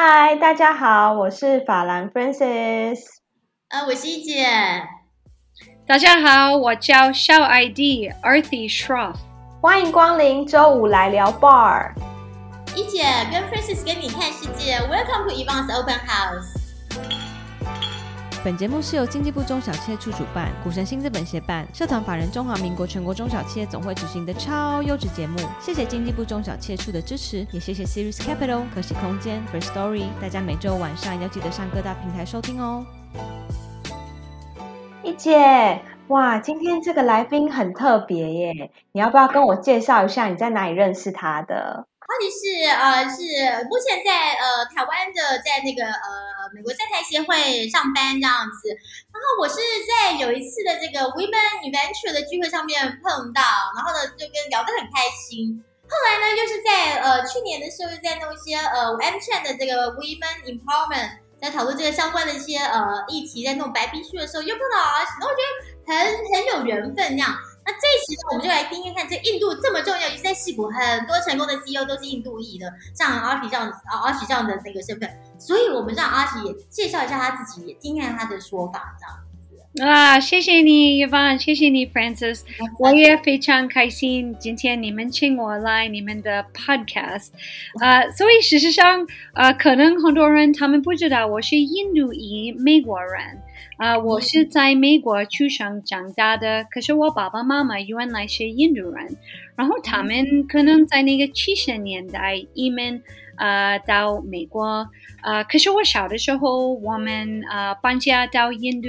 嗨，大家好，我是法兰 Francis。呃，我是一姐。大家好，我叫小 ID Earthy Shroff。欢迎光临周五来聊 bar。一姐跟 Francis 跟你看世界，Welcome to Evans Open House。本节目是由经济部中小企业处主办，股神新资本协办，社团法人中华民国全国中小企业总会执行的超优质节目。谢谢经济部中小企业处的支持，也谢谢 Series Capital、可喜空间、First Story。大家每周晚上要记得上各大平台收听哦。一姐，哇，今天这个来宾很特别耶，你要不要跟我介绍一下你在哪里认识他的？阿迪是呃是目前在呃台湾的在那个呃美国在台协会上班这样子，然后我是在有一次的这个 Women Adventure 的聚会上面碰到，然后呢就跟聊得很开心。后来呢又是在呃去年的时候在弄一些呃 M Chan 的这个 Women Empowerment，在讨论这个相关的一些呃议题，在弄白皮书的时候又碰到阿喜，然后我觉得很很有缘分这样。那这一期呢，我们就来听听看，这印度这么重要，尤其在戏谷，很多成功的 CEO 都是印度裔的，像阿奇这样阿奇这样的那个身份，所以我们让阿奇也介绍一下他自己，也听看他的说法，这样。啊，谢谢你，Evan，谢谢你，Francis，我也非常开心，今天你们请我来你们的 Podcast，啊，所以事实上，啊，可能很多人他们不知道我是印度裔美国人。啊，我是在美国出生长大的，可是我爸爸妈妈原来是印度人，然后他们可能在那个七十年代移民啊到美国，呃，可是我小的时候我们呃搬家到印度，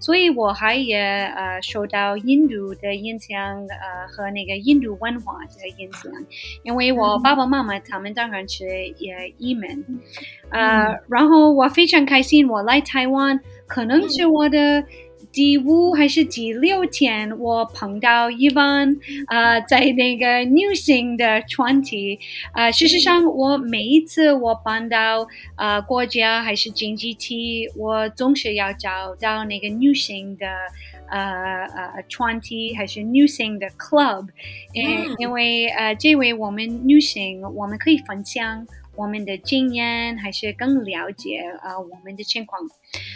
所以我还也呃受到印度的影响，呃和那个印度文化的影响，因为我爸爸妈妈他们当然是也移民，呃，然后我非常开心我来台湾。可能是我的第五还是第六天，我碰到一帮啊，在那个女性的团体啊。事实上，我每一次我搬到啊国家还是经济体，我总是要找到那个女性的呃呃团体还是女性的 club，因因为呃这位我们女性我们可以分享。我们的经验还是更了解啊我们的情况，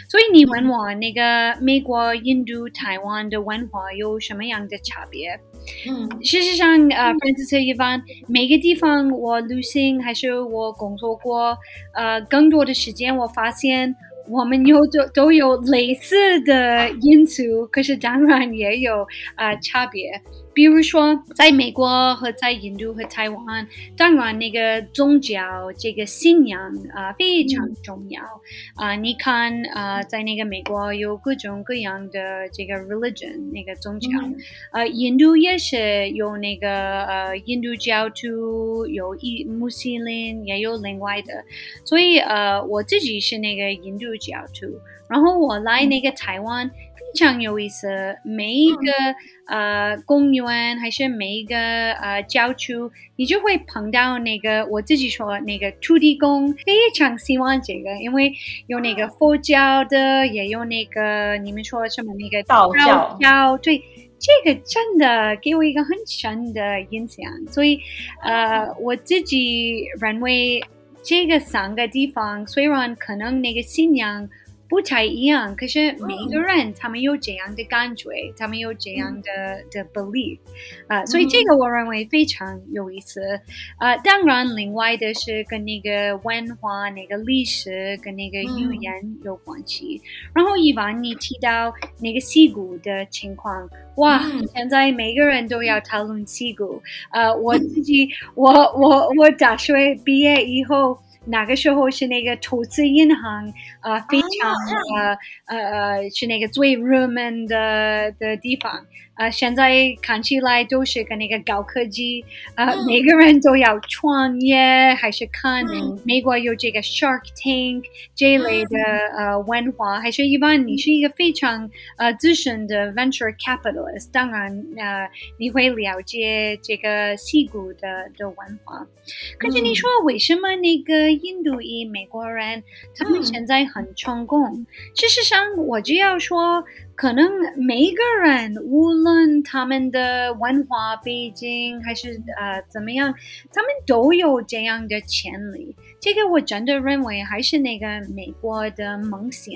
所以你问我那个美国、印度、台湾的文化有什么样的差别？嗯，事实上，呃，Francis 一般每个地方我旅行还是我工作过，呃，更多的时间我发现。我们有都都有类似的因素，可是当然也有啊差别。比如说，在美国和在印度和台湾，当然那个宗教这个信仰啊非常重要啊。你看啊，在那个美国有各种各样的这个 religion 那个宗教，呃，印度也是有那个呃印度教徒，有伊穆斯林，也有另外的。所以呃，我自己是那个印度。教徒，然后我来那个台湾非常有意思，每一个呃公园还是每一个呃郊区，你就会碰到那个我自己说那个土地公，非常喜欢这个，因为有那个佛教的，也有那个你们说什么那个道教，对，这个真的给我一个很深的印象，所以呃我自己认为。这个三个地方虽然可能那个信仰不太一样，可是每个人他们有这样的感觉，他们有这样的的 belief 啊，所以这个我认为非常有意思。呃，当然，另外的是跟那个文化、那个历史跟那个语言有关系。然后，伊万你提到那个戏骨的情况。哇！现在每个人都要讨论戏骨。呃，我 自己，我我我大学毕业以后，那个时候是那个投资银行，呃，非常呃呃呃，是那个最热门的的地方。呃，现在看起来都是跟那个高科技，呃，每个人都要创业，还是看美国有这个 Shark Tank 这一类的呃文化，还是一般你是一个非常呃资深的 venture capitalist，当然呃你会了解这个西谷的的文化。可是你说为什么那个印度裔美国人他们现在很成功？事实上，我就要说。可能每一个人，无论他们的文化背景还是呃怎么样，他们都有这样的潜力。这个我真的认为还是那个美国的梦想。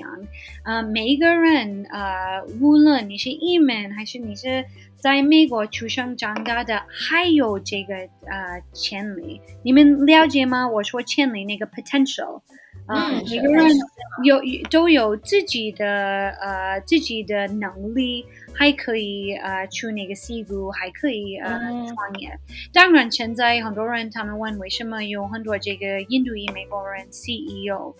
呃，每一个人，呃，无论你是移民还是你是在美国出生长大的，还有这个呃潜力，你们了解吗？我说潜力那个 potential。啊，嗯每个人有都有自己的呃自己的能力，还可以呃出那个戏骨，还可以呃嗯创业。当然，现在很多人他们问为什么有很多这个印度裔美国人 CEO，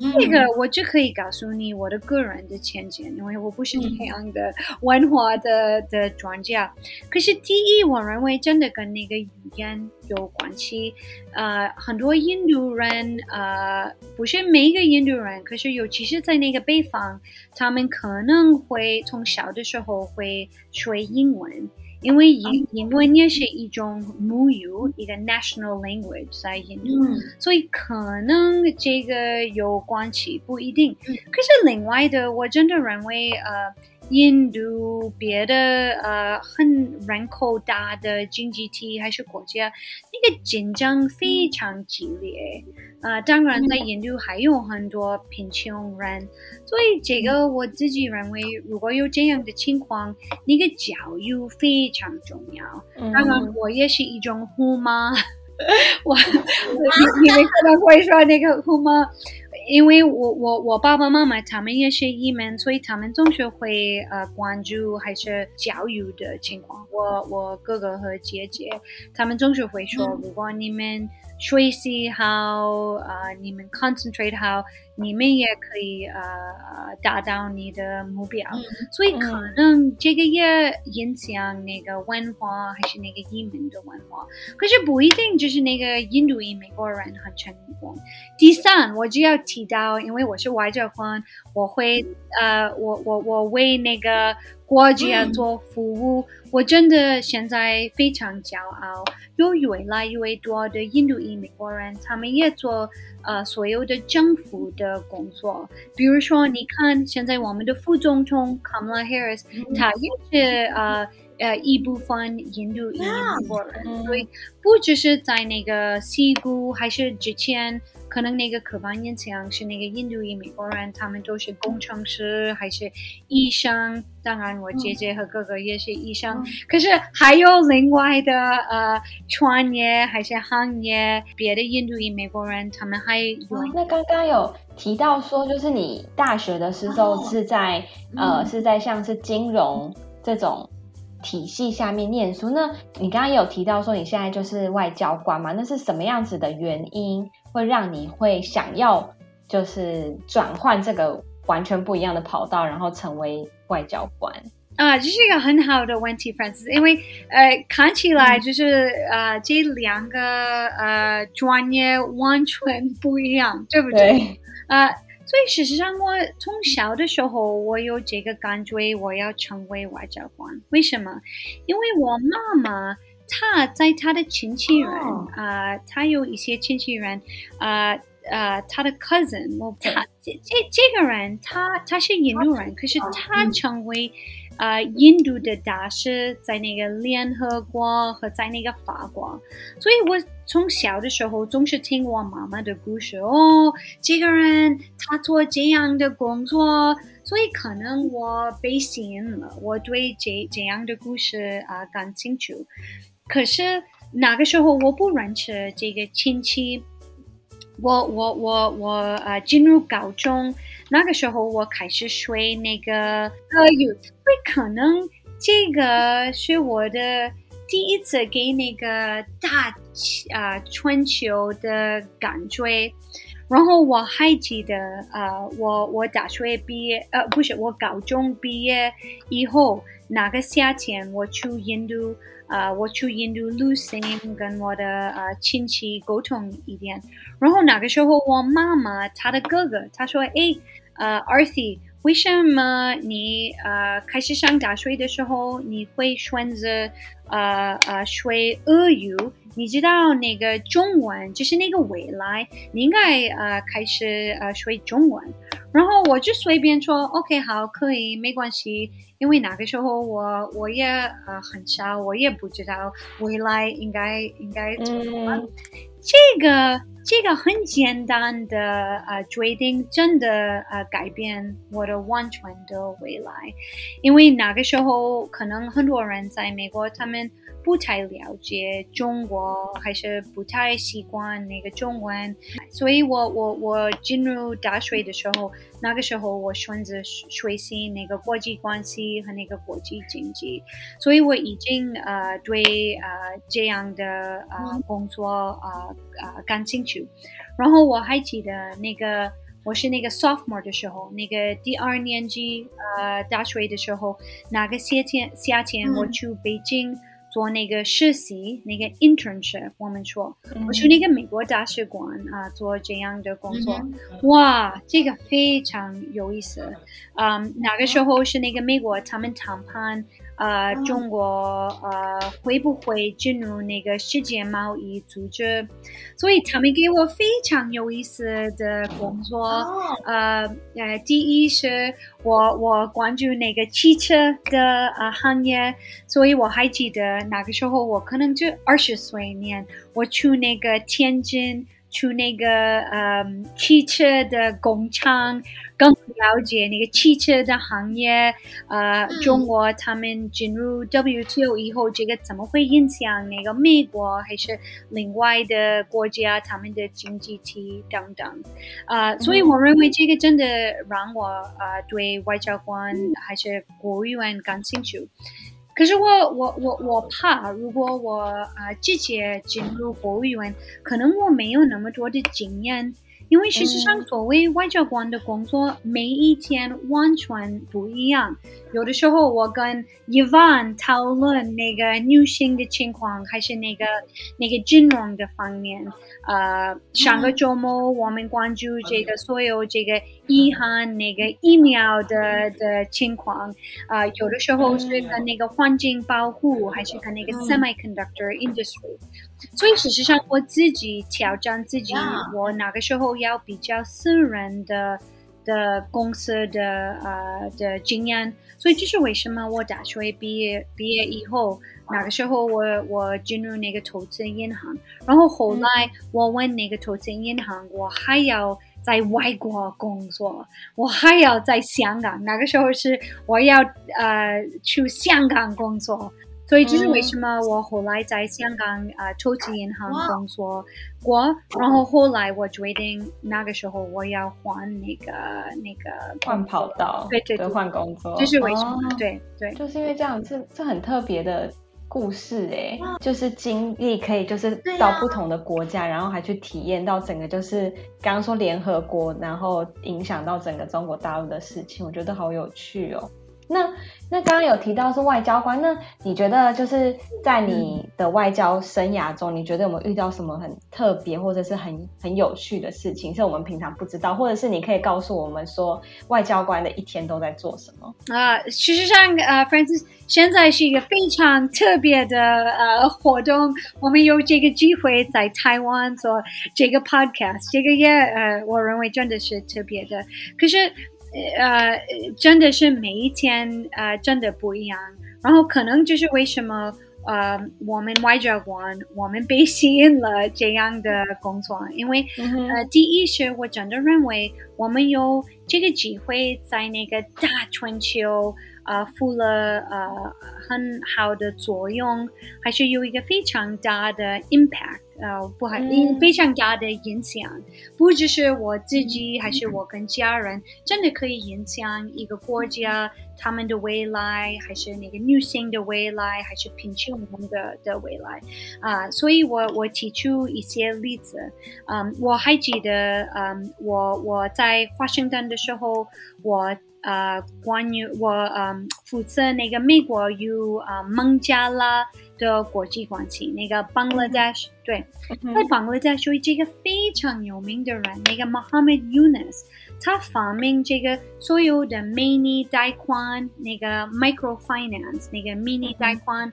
嗯这个我就可以告诉你我的个人的浅见，因为我不是那样的文化的的专家。可是第一，我认为真的跟那个语言有关系。呃，很多印度人，呃，不是每一个印度人，可是尤其是在那个北方，他们可能会从小的时候会学英文。因为英英文也是一种母语，一个 national language 在印度，嗯所以可能这个有关系，不一定。可是另外的，我真的认为，呃，印度别的呃很人口大的经济体还是国家，那个竞争非常激烈。呃，当然在印度还有很多贫穷人，所以这个我自己认为，如果有这样的情况，那个教育非常重要。嗯当然，我也是一种虎妈，我 你你们可能会说那个虎妈，因为我我我爸爸妈妈他们也是移民，所以他们总是会呃关注还是教育的情况。我我哥哥和姐姐他们总是会说，如果你们学习好，呃，你们 concentrate 好，你们也可以呃呃达到你的目标。嗯所以可能这个也影响那个文化，还是那个移民的文化。可是不一定就是那个印度裔美国人很成功。第三，我就要提到，因为我是外交官，我会呃，我我我为那个国家做服务，我真的现在非常骄傲。有越来越多的印度裔美国人，他们也做呃所有的政府的工作，比如说，你看现在我们的副总统 Kamala Harris，他也是呃呃一部分印度裔美国人，嗯所以不只是在那个西谷，还是之前可能那个刻板印象是那个印度裔美国人，他们都是工程师还是医生。当然，我姐姐和哥哥也是医生，可是还有另外的呃创业还是行业，别的印度裔美国人他们还有哦那刚刚有提到说，就是你大学的时候哦是在、呃是在像是金融这种体系下面念书。那你刚刚也有提到说你现在就是外交官嘛？那是什么样子的原因会让你会想要就是转换这个完全不一样的跑道，然后成为外交官？啊，这是一个很好的问题，Francis，因为呃，看起来就是、呃，这两个呃专业完全不一样，对不对？啊，呃，所以事实上，我从小的时候，我有这个感觉，我要成为外交官。为什么？因为我妈妈她在他的亲戚人，哦。啊、他有一些亲戚人，啊、呃，她的 cousin，我他这这这个人，他他是印度人，可是他成为呃印度的大师，在那个联合国和在那个法国，所以我从小的时候总是听我妈妈的故事。哦，这个人他做这样的工作，所以可能我被吸引了，我对这这样的故事啊、感兴趣。可是那个时候我不认识这个亲戚。我我我我呃进入高中那个时候，我开始学那个俄语，所以可能这个是我的第一次给那个大啊、呃、全球的感觉。然后我还记得，呃，我我大学毕业，呃，不是我高中毕业以后，那个夏天我去印度，啊，我去印度旅行，跟我的啊亲戚沟通一点。然后那个时候，我妈妈她的哥哥他说：“哎，呃儿子为什么你呃开始上大学的时候，你会选择呃呃学俄语？你知道那个中文就是那个未来，你应该呃开始呃学中文。”然后我就随便说：“OK，好，可以，没关系。”因为那个时候我我也呃很小，我也不知道未来应该应该怎么。嗯这个这个很简单的呃决定，真的呃改变我的完全的未来。因为那个时候可能很多人在美国，他们不太了解中国，还是不太习惯那个中文，所以我我我进入大学的时候，那个时候我选择学习那个国际关系和那个国际经济，所以我已经呃对呃这样的呃工作呃呃感兴趣。然后我还记得那个我是那个 sophomore 的时候，那个第二年级呃大学的时候，那个夏天夏天我去北京。做那个实习，那个 internship，我们说，我去那个美国大使馆啊做这样的工作，哇，这个非常有意思。嗯，那个时候是那个美国他们谈判。呃，中国呃会不会进入那个世界贸易组织？所以他们给我非常有意思的工作。呃呃，第一是我我关注那个汽车的呃行业，所以我还记得那个时候我可能就二十岁年，我去那个天津。去那个呃汽车的工厂，更了解那个汽车的行业。呃，中国他们进入 WTO 以后，这个怎么会影响那个美国还是另外的国家他们的经济体等等？啊，所以我认为这个真的让我呃对外交官还是国务院感兴趣。可是我我我我怕，如果我啊直接进入国务院，可能我没有那么多的经验。因为事实上，所谓外交官的工作，每一天完全不一样。有的时候，我跟伊万讨论那个女性的情况，还是那个那个金融的方面。呃，上个周末我们关注这个所有这个遗憾那个疫苗的的情况。啊，有的时候是跟那个环境保护，还是跟那个 semiconductor industry。所以事实上，我自己挑战自己，我那个时候要比较私人的的公司的呃的经验。所以这是为什么我大学毕业毕业以后，那个时候我我进入那个投资银行，然后后来我问那个投资银行，我还要在外国工作，我还要在香港。那个时候是我要呃去香港工作。所以这是为什么我后来在香港啊投资银行工作过，然后后来我决定那个时候我要换那个那个换跑道，对对对，换工作，这是为什么？对对，就是因为这样，这这很特别的故事哎，就是经历可以就是到不同的国家，然后还去体验到整个就是刚刚说联合国，然后影响到整个中国大陆的事情，我觉得好有趣哦。那那刚刚有提到是外交官，那你觉得就是在你的外交生涯中，你觉得有没有遇到什么很特别或者是很很有趣的事情，是我们平常不知道，或者是你可以告诉我们说，外交官的一天都在做什么？啊，事实上，呃，Francis，现在是一个非常特别的呃活动，我们有这个机会在台湾做这个 podcast，这个也呃，我认为真的是特别的，可是。呃，真的是每一天呃，真的不一样。然后可能就是为什么呃，我们外交官我们被吸引了这样的工作，因为呃，第一是我真的认为我们有这个机会在那个大全球呃，负了呃很好的作用，还是有一个非常大的 impact。呃，不还非常大的影响，不只是我自己，还是我跟家人，真的可以影响一个国家他们的未来，还是那个女性的未来，还是贫穷的的未来啊！所以我我提出一些例子，嗯，我还记得，嗯，我我在华盛顿的时候，我。呃，关于我嗯负责那个美国有啊孟加拉的国际关系，那个 Bangladesh 对，在 Bangladesh 有这个非常有名的人，那个 Muhammad Yunus，他发明这个所有的 mini 贷款，那个 microfinance 那个 mini 贷款，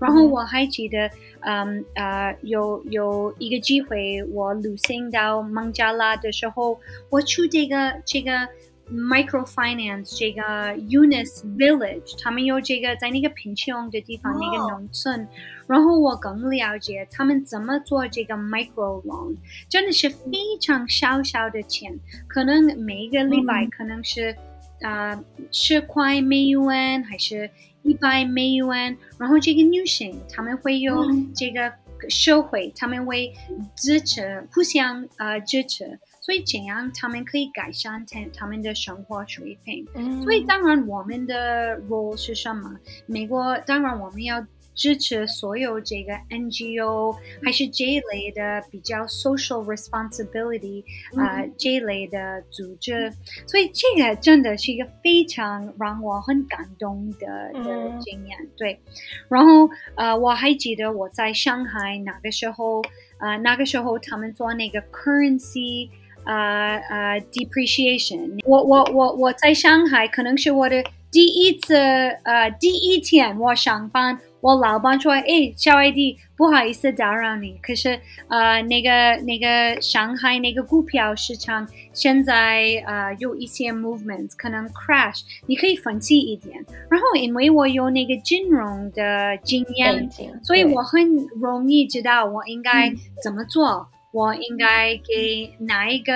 然后我还记得，嗯呃有有一个机会，我旅行到孟加拉的时候，我去这个这个。Microfinance 这个 Unis Village，他们有这个在那个贫穷的地方、那个农村，然后我更了解他们怎么做这个 micro loan，真的是非常小小的钱，可能每一个礼拜可能是。啊，十块美元还是一百美元？然后这个女性他们会有这个社会，他们会支持，互相呃支持，所以这样他们可以改善他他们的生活水平。所以当然我们的 role 是什么？美国当然我们要。支持所有这个 NGO 还是这一类的比较 social responsibility 啊这一类的组织，所以这个真的是一个非常让我很感动的的经验。对，然后呃我还记得我在上海那个时候，呃那个时候他们做那个 currency 呃呃 depreciation，我我我我在上海可能是我的第一次呃第一天我上班。我老板说：“哎，小艾迪，不好意思打扰你。可是，呃，那个那个上海那个股票市场现在呃有一些 movements，可能 crash，你可以分析一点。然后，因为我有那个金融的经验，所以我很容易知道我应该怎么做。”我应该给哪一个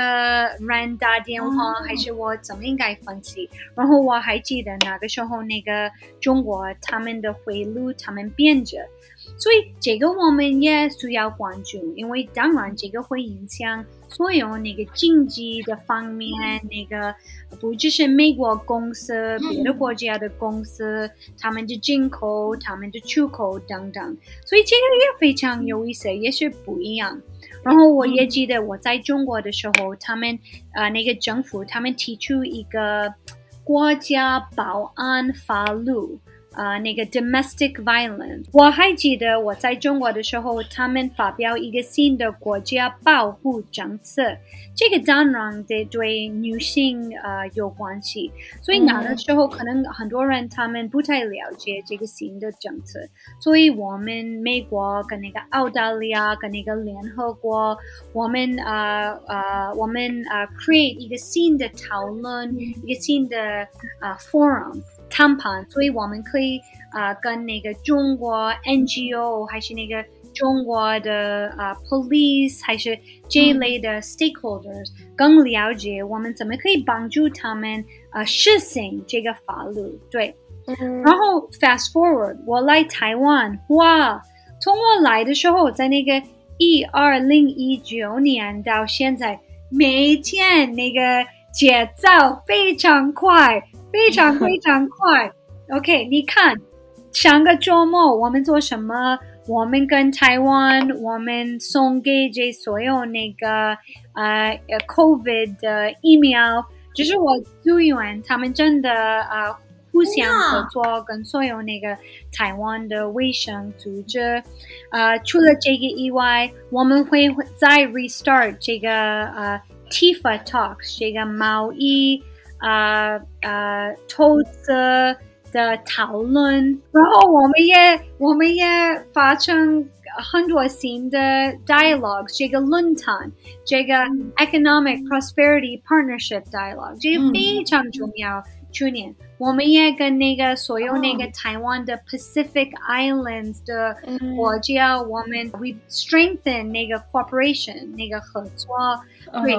人打电话，还是我怎么应该分析？然后我还记得那个时候，那个中国他们的汇率他们变着，所以这个我们也需要关注，因为当然这个会影响所有那个经济的方面，那个不只是美国公司，别的国家的公司，他们的进口、他们的出口等等，所以这个也非常有意思，也是不一样。然后我也记得我在中国的时候，他们呃那个政府他们提出一个国家保安法律。呃，那个 domestic violence，我还记得我在中国的时候，他们发表一个新的国家保护政策，这个当然得对女性呃有关系，所以那个时候可能很多人他们不太了解这个新的政策，所以我们美国跟那个澳大利亚跟那个联合国，我们呃呃我们呃 create 一个新的讨论，一个新的呃 forum。谈判，所以我们可以啊、呃、跟那个中国 NGO 还是那个中国的啊、呃、police 还是这一类的 stakeholders 更了解我们怎么可以帮助他们啊实行这个法律。对，然后 fast forward，我来台湾，哇，从我来的时候，在那个一二零一九年到现在，每天那个节奏非常快。非常非常快，OK，你看上个周末我们做什么？我们跟台湾，我们送给这所有那个呃 COVID 的疫苗，就是我组员他们真的呃互相合作，跟所有那个台湾的卫生组织。呃，除了这个以外，我们会再 restart 这个呃 TIFA talks 这个贸易。啊啊，投资的讨论，然后我们也我们也发生很多新的 dialogue，这个论坛，这个 economic prosperity partnership dialogue，这个非常重要。去年我们也跟那个所有那个台湾的 Pacific Islands 的国家，我们 we strengthen 那个 cooperation 那个合作。对，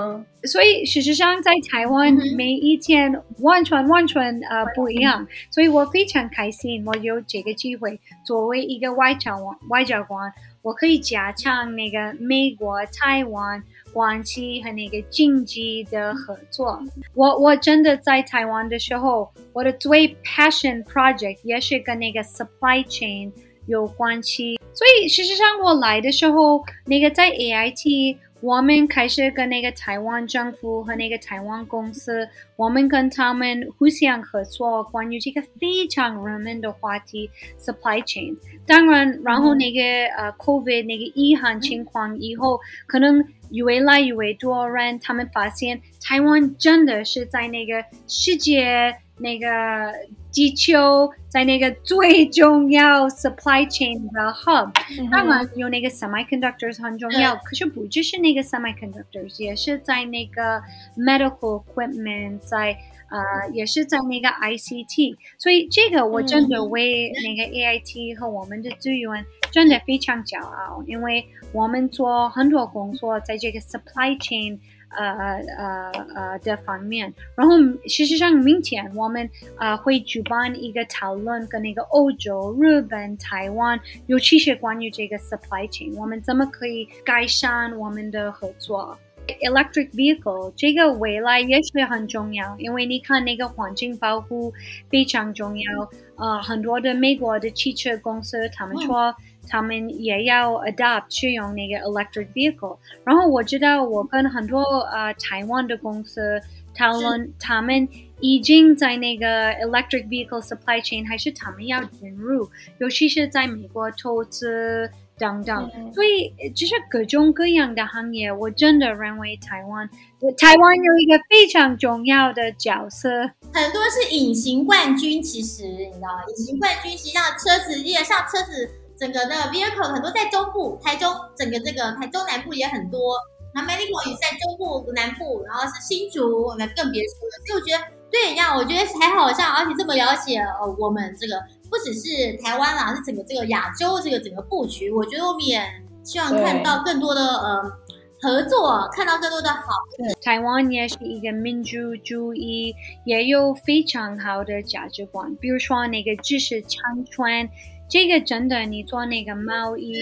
所以事实上在台湾每一天完全完全呃不一样，所以我非常开心，我有这个机会作为一个外交外交官，我可以加强那个美国台湾。关系和那个经济的合作，我我真的在台湾的时候，我的最 passion project 也是跟那个 supply chain 有关系。所以事实上，我来的时候，那个在 AIT。我们开始跟那个台湾政府和那个台湾公司，我们跟他们互相合作，关于这个非常热门的话题 supply chain。当然，然后那个呃 COVID 那个遗憾情况以后，可能越来越多人他们发现台湾真的是在那个世界那个地球在那个最重要 supply chain 的 hub，、当然有那个 semiconductors 很重要，可是不只是那个 semiconductors，也是在那个 medical equipment，在呃也是在那个 ICT，所以这个我真的为那个 AIT 和我们的资源真的非常骄傲，因为我们做很多工作在这个 supply chain。呃呃呃的方面，然后事实上明天我们呃会举办一个讨论，跟那个欧洲、日本、台湾，尤其是关于这个 supply chain，我们怎么可以改善我们的合作。Electric vehicle 这个未来也是很重要，因为你看那个环境保护非常重要。呃，很多的美国的汽车公司他们说。他们也要 adopt 去用那个 electric vehicle。然后我知道我跟很多呃台湾的公司讨论，他们已经在那个 electric vehicle supply chain，还是他们要进入，尤其是在美国投资等等。所以就是各种各样的行业，我真的认为台湾，台湾有一个非常重要的角色。很多是隐形冠军，其实你知道，隐形冠军实际上车子，也像车子。整个的 vehicle 很多在中部，台中整个这个台中南部也很多，那 medical 也在中部南部，然后是新竹，那更别说了。所以我觉得对一样，我觉得还好像而且这么了解呃我们这个不只是台湾啦，是整个这个亚洲这个整个布局。我觉得我们也希望看到更多的呃合作，看到更多的好。台湾也是一个民主主义，也有非常好的价值观，比如说那个知识长传。这个真的，你做那个贸易，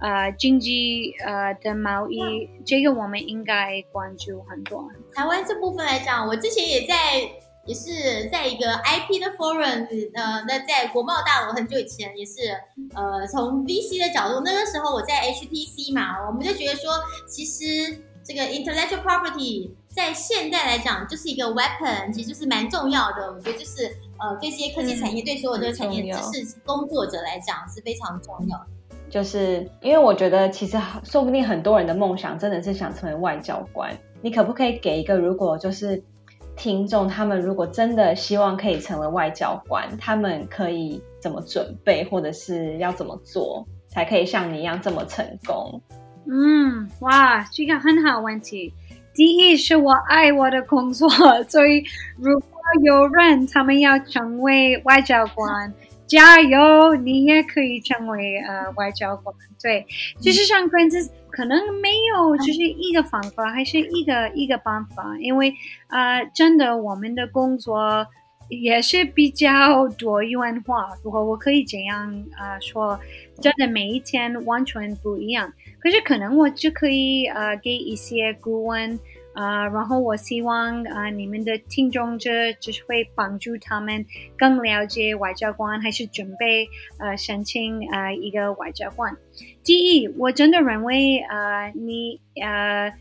呃，经济呃的贸易，这个我们应该关注很多。台湾这部分来讲，我之前也在，也是在一个 IP 的 forum，呃，那在国贸大楼很久以前，也是呃从 VC 的角度，那个时候我在 HTC 嘛，我们就觉得说，其实这个 intellectual property 在现在来讲就是一个 weapon，其实就是蛮重要的。我觉得就是。呃，对这些科技产业，对所有这个产业知识工作者来讲是非常重要。就是因为我觉得，其实说不定很多人的梦想真的是想成为外交官。你可不可以给一个，如果就是听众他们如果真的希望可以成为外交官，他们可以怎么准备，或者是要怎么做，才可以像你一样这么成功？嗯，哇，这个很好问题。第一是我爱我的工作，所以如果有人他们要成为外交官，加油，你也可以成为呃外交官。对，其实上，可能可能没有就是一个方法，还是一个一个办法，因为呃，真的我们的工作也是比较多元化。如果我可以这样啊说，真的每一天完全不一样。可是可能我就可以呃给一些顾问。啊，然后我希望啊，你们的听众者就是会帮助他们更了解外交官，还是准备呃申请呃一个外交官。第一，我真的认为呃你呃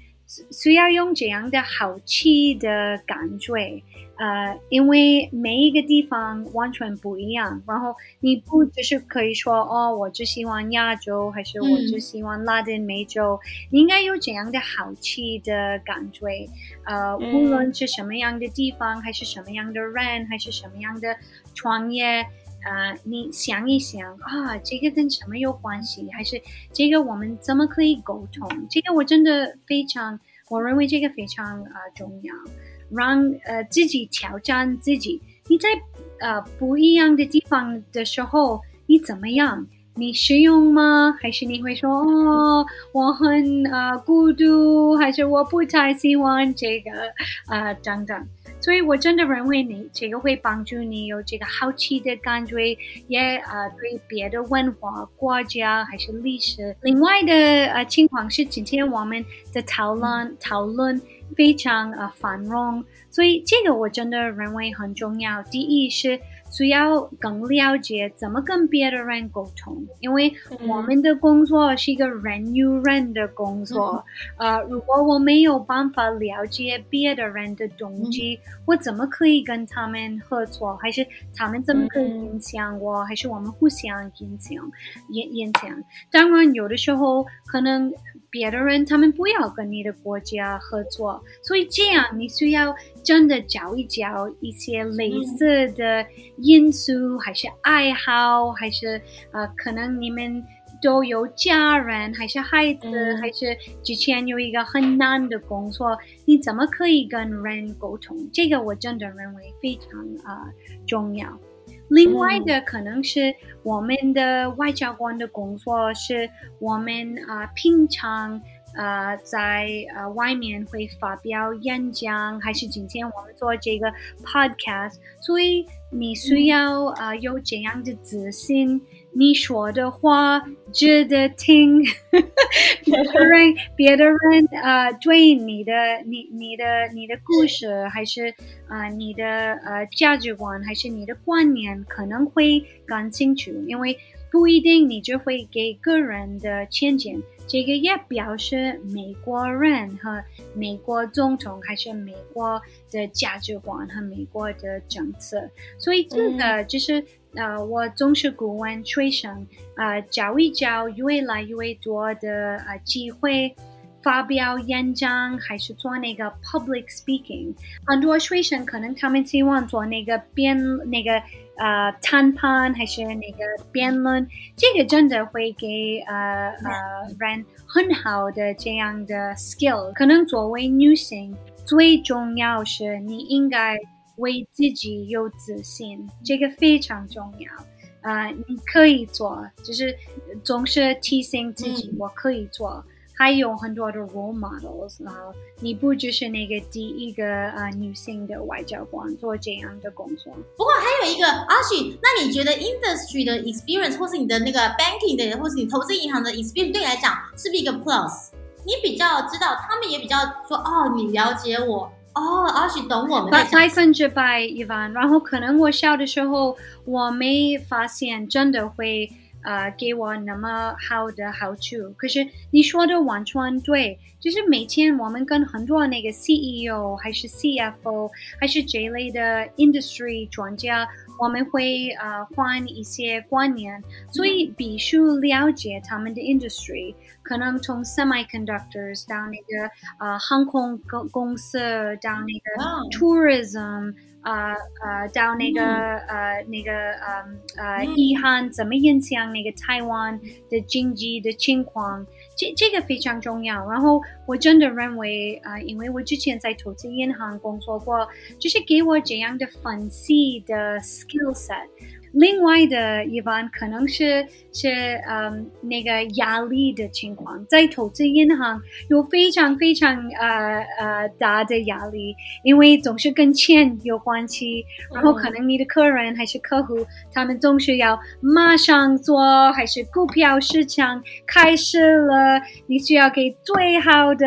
需要用这样的好奇的感觉。呃，因为每一个地方完全不一样，然后你不只是可以说哦，我只喜欢亚洲，还是我只喜欢拉丁美洲，你应该有这样的好奇的感觉。呃，无论是什么样的地方，还是什么样的人，还是什么样的创业，啊，你想一想啊，这个跟什么有关系？还是这个我们怎么可以沟通？这个我真的非常，我认为这个非常啊重要。让呃自己挑战自己。你在呃不一样的地方的时候，你怎么样？你适用吗？还是你会说哦，我很呃孤独，还是我不太喜欢这个呃等等。所以我真的认为你这个会帮助你有这个好奇的感觉，也呃对别的文化、国家还是历史。另外的呃情况是，今天我们的讨论讨论。非常呃繁荣，所以这个我真的认为很重要。第一是需要更了解怎么跟别的人沟通，因为我们的工作是一个人与人的工作。呃，如果我没有办法了解别的人的动机，我怎么可以跟他们合作？还是他们怎么可以影响我？还是我们互相影响影影响？当然，有的时候可能。别的人他们不要跟你的国家合作，所以这样你需要真的找一找一些类似的因素，还是爱好，还是呃，可能你们都有家人，还是孩子，嗯还是之前有一个很难的工作，你怎么可以跟人沟通？这个我真的认为非常啊、呃重要。另外的可能是我们的外交官的工作是我们啊、呃平常呃在呃外面会发表演讲，还是今天我们做这个 podcast，所以你需要呃有这样的自信，你说的话值得听，别的人 别的人呃对你的你你的你的故事还是呃你的呃价值观还是你的观念可能会感兴趣，因为不一定你就会给个人的前景。这个也表示美国人和美国总统还是美国的价值观和美国的政策，所以这个就是、呃，我总是顾问学生，呃，找一找越来越多的呃机会。发表演讲还是做那个 public speaking，很多学生可能他们希望做那个辩那个呃谈判还是那个辩论，这个真的会给呃呃人很好的这样的 skill。可能作为女性，最重要是你应该为自己有自信，这个非常重要。呃，你可以做，就是总是提醒自己我可以做。还有很多的 role models，然后你不就是那个第一个呃女性的外交官做这样的工作。不过还有一个阿许，那你觉得 industry 的 experience，或是你的那个 banking 的，或是你投资银行的 experience，对你来讲是不是一个 plus？你比较知道，他们也比较说，哦，你了解我，哦，阿许懂我们百分之百一万。然后可能我小的时候我没发现真的会呃给我那么好的好处，可是你说的完全对，就是每天我们跟很多那个 CEO 还是 CFO 还是这类的 industry 专家，我们会呃换一些观念，所以必须了解他们的 industry，可能从 semiconductors 到那个呃航空公公司到那个 tourism，呃呃，到那个、呃那个呃呃嗯遗憾怎么影响那个台湾的经济的情况，这这个非常重要。然后我真的认为，呃，因为我之前在投资银行工作过，就是给我这样的分析的 skill set。另外的一般可能是是嗯那个压力的情况，在投资银行有非常非常呃呃大的压力，因为总是跟钱有关系，然后可能你的客人还是客户，他们总是要马上做，还是股票市场开始了，你需要给最好的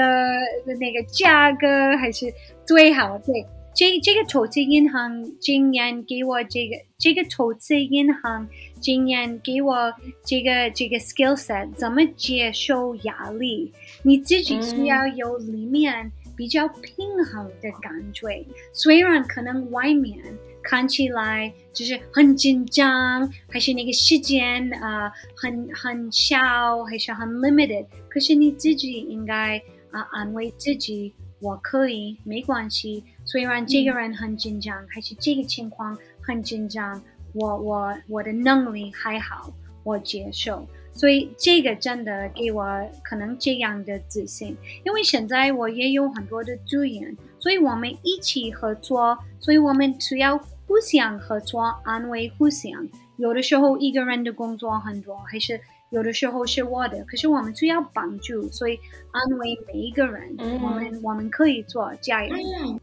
那个价格，还是最好对。这这个投资银行经验给我这个这个投资银行经验给我这个这个 skill set 怎么接受压力，你自己需要有里面比较平衡的感觉，虽然可能外面看起来就是很紧张，还是那个时间啊、很很小，还是很 limited，可是你自己应该啊、安慰自己。我可以，没关系。虽然这个人很紧张，还是这个情况很紧张，我我我的能力还好，我接受。所以这个真的给我可能这样的自信，因为现在我也有很多的资源，所以我们一起合作，所以我们只要互相合作，安慰互相。有的时候一个人的工作很多，还是。有的时候是我的，可是我们需要帮助，所以安慰每一个人，嗯我们我们可以做，加油！嗯，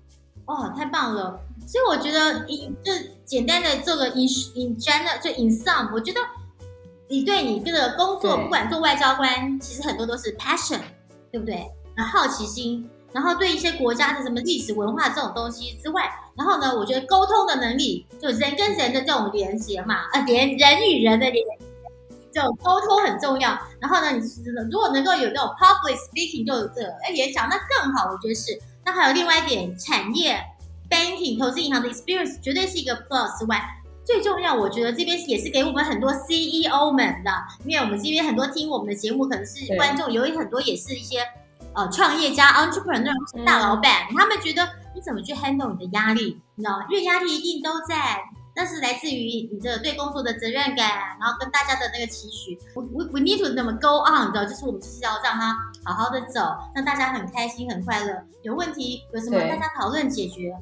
哦，太棒了！所以我觉得，一这简单的做个 in in general 就 in sum，我觉得你对你这个工作，不管做外交官，其实很多都是 passion，对不对？然后好奇心，然后对一些国家的什么历史文化这种东西之外，然后呢，我觉得沟通的能力，就人跟人的这种连接嘛，啊，连人与人的连接。这种沟通很重要，然后呢，你如果能够有这种 public speaking，就有这个哎演讲，那更好，我觉得是。那还有另外一点，产业 banking 投资银行的 experience 绝对是一个 plus 之外，最重要，我觉得这边也是给我们很多 CEO 们的，因为我们这边很多听我们的节目，可能是观众，有很多也是一些呃创业家 entrepreneur 大老板，他们觉得你怎么去 handle 你的压力？你知道，因为压力一定都在。那是来自于你这对工作的责任感，然后跟大家的那个期许。我我 we need to 怎么 go on，你知道，就是我们就是要让他好好的走，让大家很开心很快乐。有问题有什么大家讨论解决。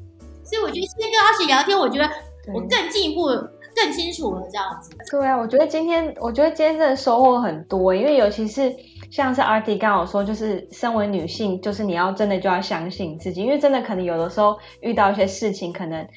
所以我觉得今天跟阿喜聊天，我觉得我更进一步更清楚了这样子。对啊，我觉得今天我觉得今天真的收获很多，因为尤其是像是阿迪刚好说，就是身为女性，就是你要真的就要相信自己，因为真的可能有的时候遇到一些事情，可能。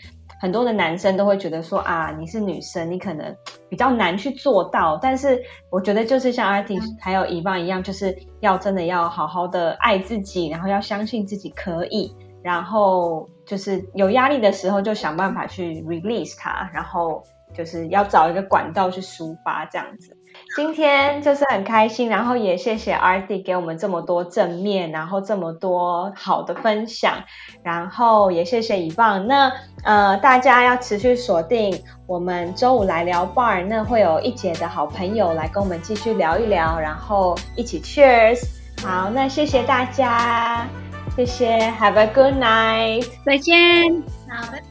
很多的男生都会觉得说啊，你是女生，你可能比较难去做到。但是我觉得就是像阿迪还有伊万一样，就是要真的要好好的爱自己，然后要相信自己可以，然后就是有压力的时候就想办法去 release 它，然后就是要找一个管道去抒发这样子。今天就是很开心，然后也谢谢 R D 给我们这么多正面，然后这么多好的分享，然后也谢谢以棒。那呃，大家要持续锁定我们周五来聊 bar，那会有一姐的好朋友来跟我们继续聊一聊，然后一起 Cheers。好，那谢谢大家，谢谢，Have a good night，再见，好，拜拜。